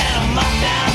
now, get 'em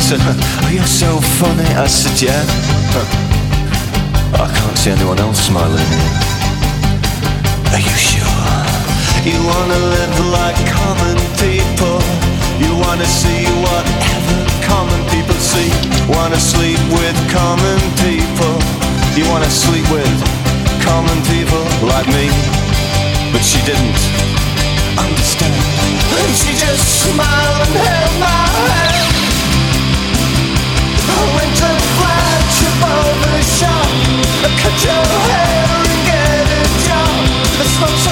said, Oh, you're so funny. I said, Yeah. I can't see anyone else smiling. Are you sure? You wanna live like common people. You wanna see whatever common people see. Wanna sleep with common people. You wanna sleep with common people like me. But she didn't understand. And she just smiled and held my hand. Cut your hair and get a job. Let's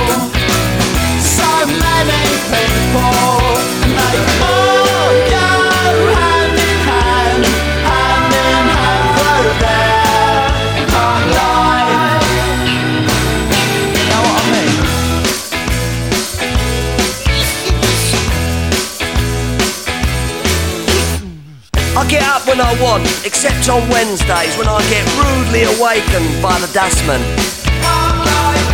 except on Wednesdays when I get rudely awakened by the dustman.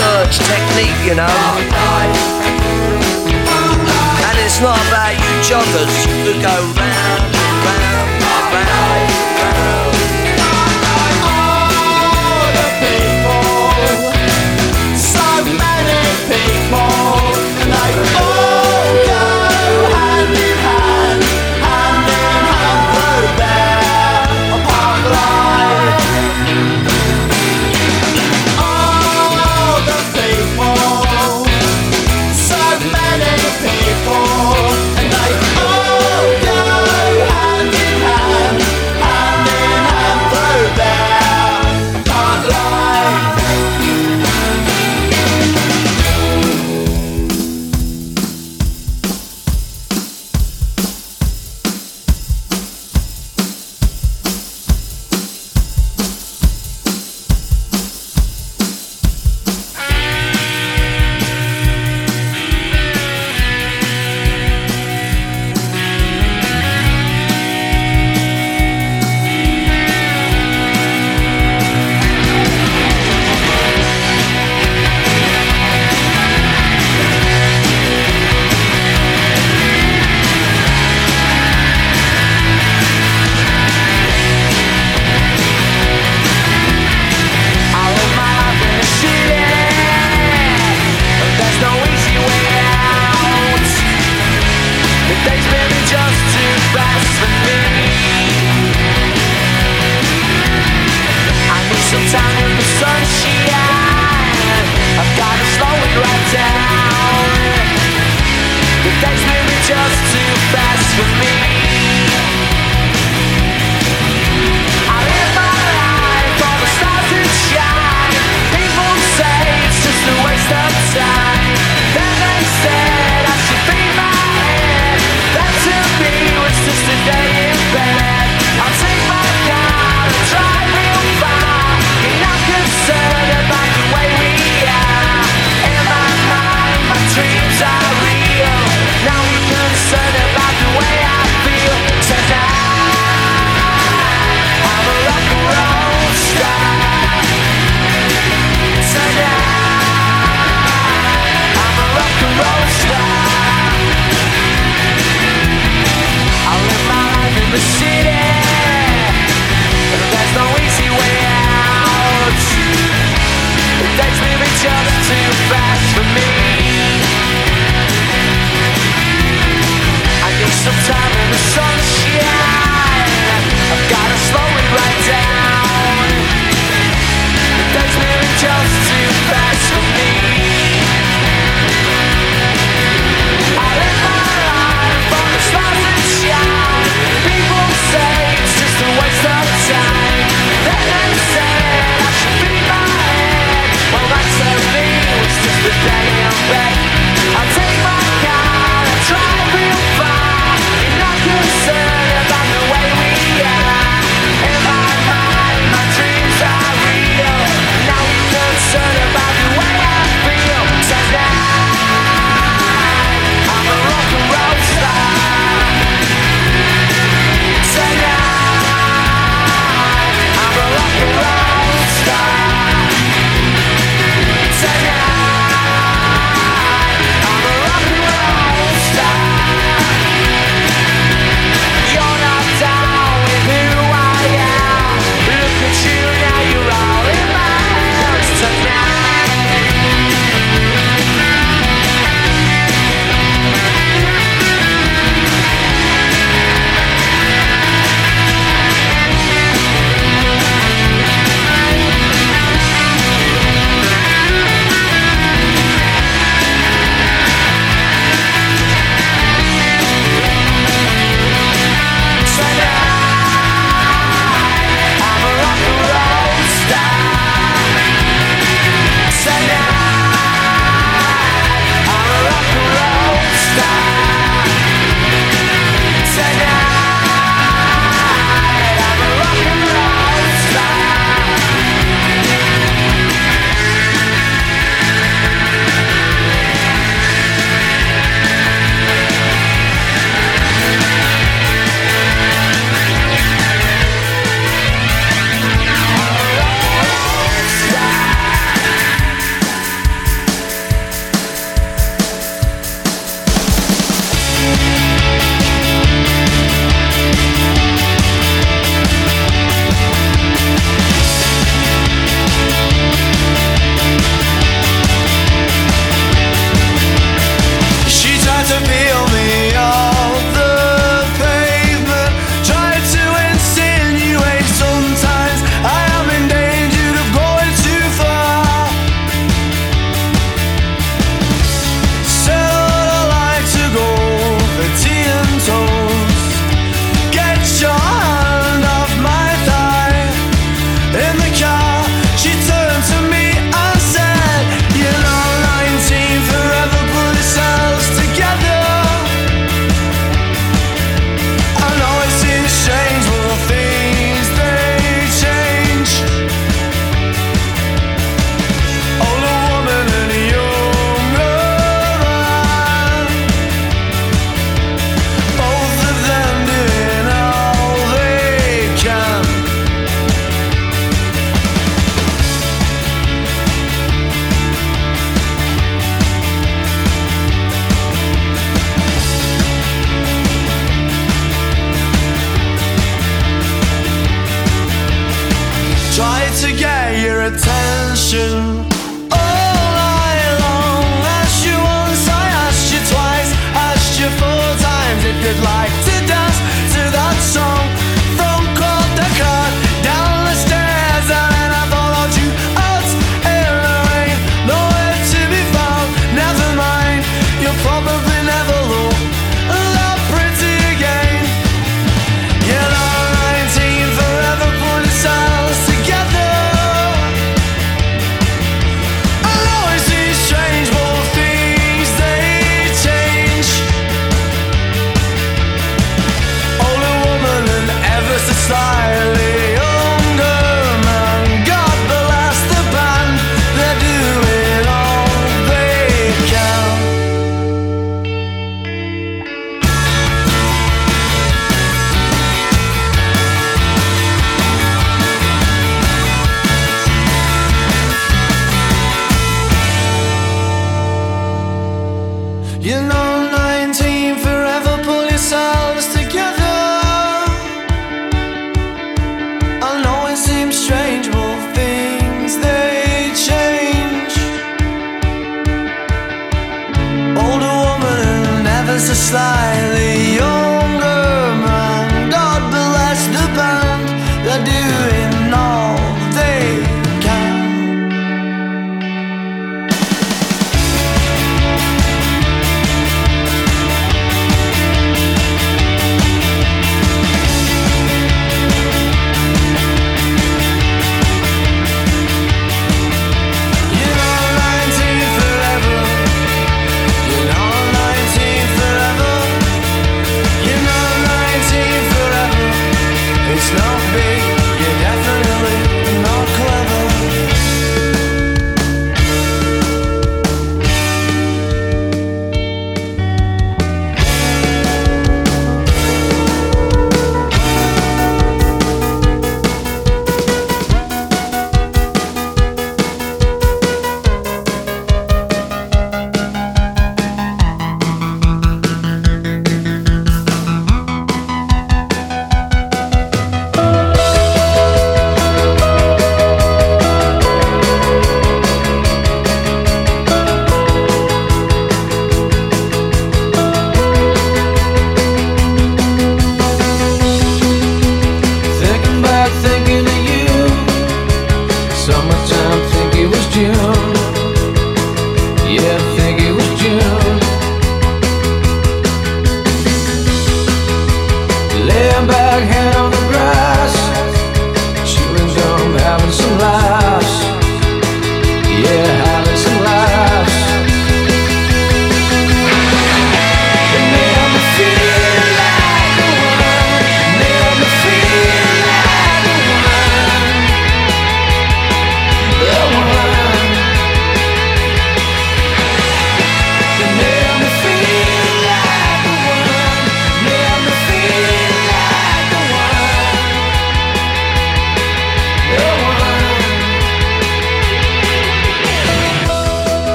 dirge technique, you know. And it's not about you joggers who go round, round, round, round.